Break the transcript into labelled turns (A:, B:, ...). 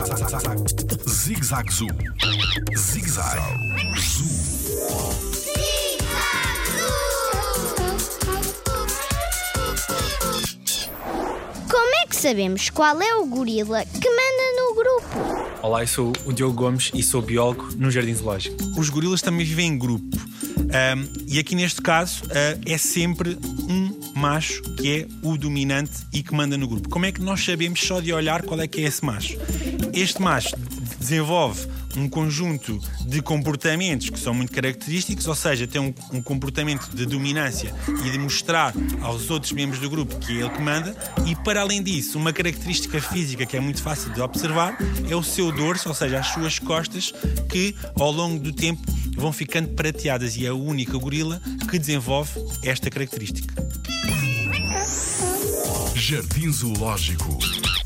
A: Zig-Zag Zoo. Zig-Zag Zoo.
B: Como é que sabemos qual é o gorila que manda no grupo?
C: Olá, eu sou o Diogo Gomes e sou biólogo no Jardim Zoológico.
D: Os gorilas também vivem em grupo. Ahm, e aqui neste caso ah, é sempre um macho que é o dominante e que manda no grupo. Como é que nós sabemos só de olhar qual é que é esse macho? Este macho desenvolve um conjunto de comportamentos que são muito característicos, ou seja, tem um, um comportamento de dominância e de mostrar aos outros membros do grupo que é ele que manda, e para além disso, uma característica física que é muito fácil de observar é o seu dorso, ou seja, as suas costas, que ao longo do tempo vão ficando prateadas e é a única gorila que desenvolve esta característica.
A: Jardim Zoológico.